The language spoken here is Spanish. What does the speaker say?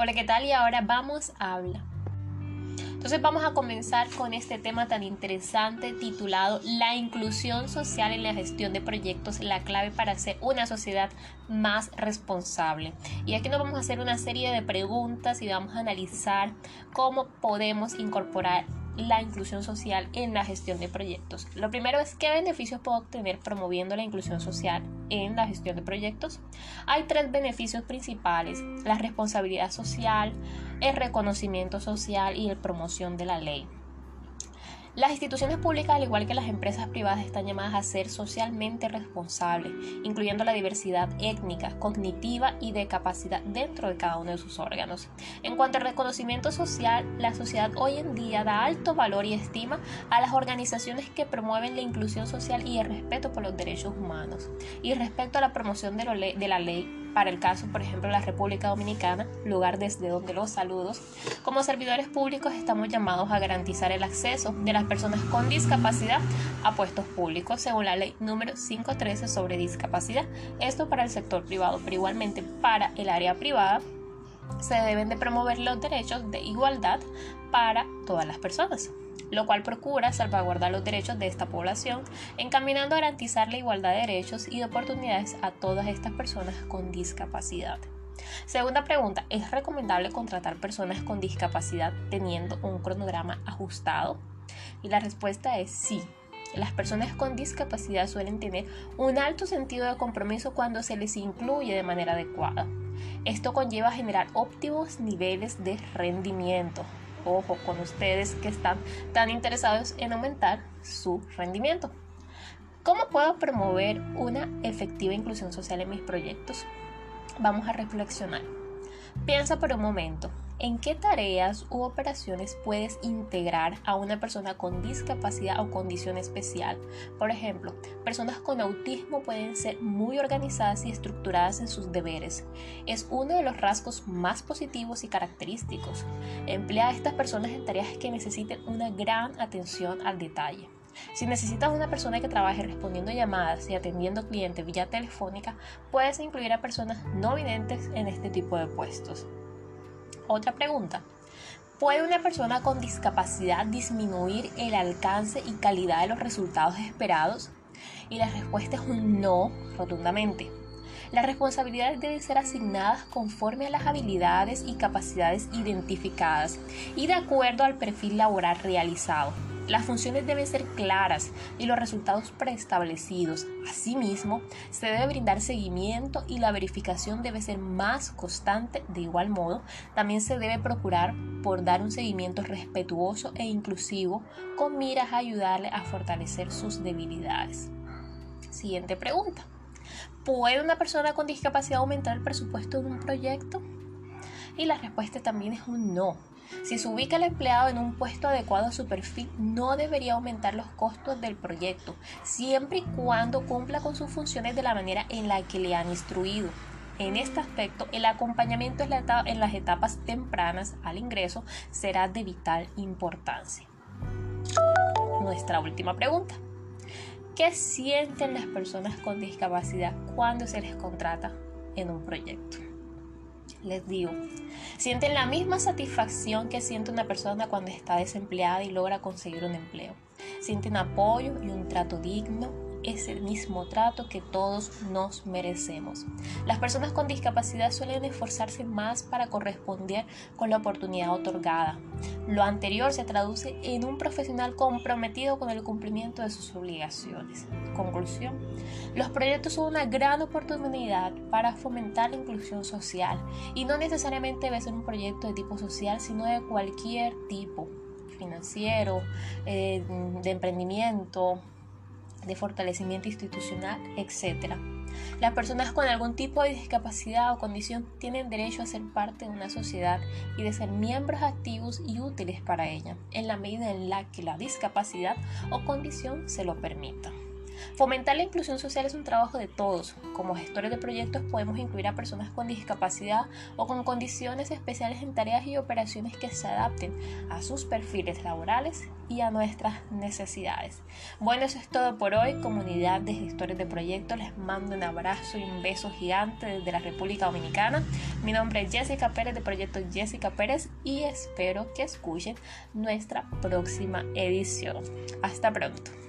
Hola, ¿qué tal? Y ahora vamos a hablar. Entonces vamos a comenzar con este tema tan interesante titulado La inclusión social en la gestión de proyectos, la clave para hacer una sociedad más responsable. Y aquí nos vamos a hacer una serie de preguntas y vamos a analizar cómo podemos incorporar la inclusión social en la gestión de proyectos. Lo primero es qué beneficios puedo obtener promoviendo la inclusión social en la gestión de proyectos. Hay tres beneficios principales, la responsabilidad social, el reconocimiento social y la promoción de la ley. Las instituciones públicas, al igual que las empresas privadas, están llamadas a ser socialmente responsables, incluyendo la diversidad étnica, cognitiva y de capacidad dentro de cada uno de sus órganos. En cuanto al reconocimiento social, la sociedad hoy en día da alto valor y estima a las organizaciones que promueven la inclusión social y el respeto por los derechos humanos. Y respecto a la promoción de, la ley, para el caso, por ejemplo, de la República Dominicana, lugar desde donde los saludos, como servidores públicos estamos llamados a garantizar el acceso de las personas con discapacidad a puestos públicos, según la ley número 513 sobre discapacidad. Esto para el sector privado, pero igualmente para el área privada se deben de promover los derechos de igualdad para todas las personas lo cual procura salvaguardar los derechos de esta población, encaminando a garantizar la igualdad de derechos y de oportunidades a todas estas personas con discapacidad. Segunda pregunta, ¿es recomendable contratar personas con discapacidad teniendo un cronograma ajustado? Y la respuesta es sí. Las personas con discapacidad suelen tener un alto sentido de compromiso cuando se les incluye de manera adecuada. Esto conlleva generar óptimos niveles de rendimiento, ojo con ustedes que están tan interesados en aumentar su rendimiento. ¿Cómo puedo promover una efectiva inclusión social en mis proyectos? Vamos a reflexionar. Piensa por un momento, ¿En qué tareas u operaciones puedes integrar a una persona con discapacidad o condición especial? Por ejemplo, personas con autismo pueden ser muy organizadas y estructuradas en sus deberes. Es uno de los rasgos más positivos y característicos. Emplea a estas personas en tareas que necesiten una gran atención al detalle. Si necesitas una persona que trabaje respondiendo llamadas y atendiendo clientes vía telefónica, puedes incluir a personas no videntes en este tipo de puestos. Otra pregunta. ¿Puede una persona con discapacidad disminuir el alcance y calidad de los resultados esperados? Y la respuesta es un no rotundamente. Las responsabilidades deben ser asignadas conforme a las habilidades y capacidades identificadas y de acuerdo al perfil laboral realizado. Las funciones deben ser claras y los resultados preestablecidos. Asimismo, se debe brindar seguimiento y la verificación debe ser más constante. De igual modo, también se debe procurar por dar un seguimiento respetuoso e inclusivo con miras a ayudarle a fortalecer sus debilidades. Siguiente pregunta. ¿Puede una persona con discapacidad aumentar el presupuesto de un proyecto? Y la respuesta también es un no. Si se ubica el empleado en un puesto adecuado a su perfil, no debería aumentar los costos del proyecto, siempre y cuando cumpla con sus funciones de la manera en la que le han instruido. En este aspecto, el acompañamiento en las etapas tempranas al ingreso será de vital importancia. Nuestra última pregunta. ¿Qué sienten las personas con discapacidad cuando se les contrata en un proyecto? Les digo, sienten la misma satisfacción que siente una persona cuando está desempleada y logra conseguir un empleo. Sienten apoyo y un trato digno es el mismo trato que todos nos merecemos. Las personas con discapacidad suelen esforzarse más para corresponder con la oportunidad otorgada. Lo anterior se traduce en un profesional comprometido con el cumplimiento de sus obligaciones. Conclusión. Los proyectos son una gran oportunidad para fomentar la inclusión social y no necesariamente debe ser un proyecto de tipo social, sino de cualquier tipo financiero, eh, de emprendimiento, de fortalecimiento institucional, etc. Las personas con algún tipo de discapacidad o condición tienen derecho a ser parte de una sociedad y de ser miembros activos y útiles para ella, en la medida en la que la discapacidad o condición se lo permita. Fomentar la inclusión social es un trabajo de todos. Como gestores de proyectos podemos incluir a personas con discapacidad o con condiciones especiales en tareas y operaciones que se adapten a sus perfiles laborales y a nuestras necesidades. Bueno, eso es todo por hoy, comunidad de gestores de proyectos. Les mando un abrazo y un beso gigante desde la República Dominicana. Mi nombre es Jessica Pérez de Proyecto Jessica Pérez y espero que escuchen nuestra próxima edición. Hasta pronto.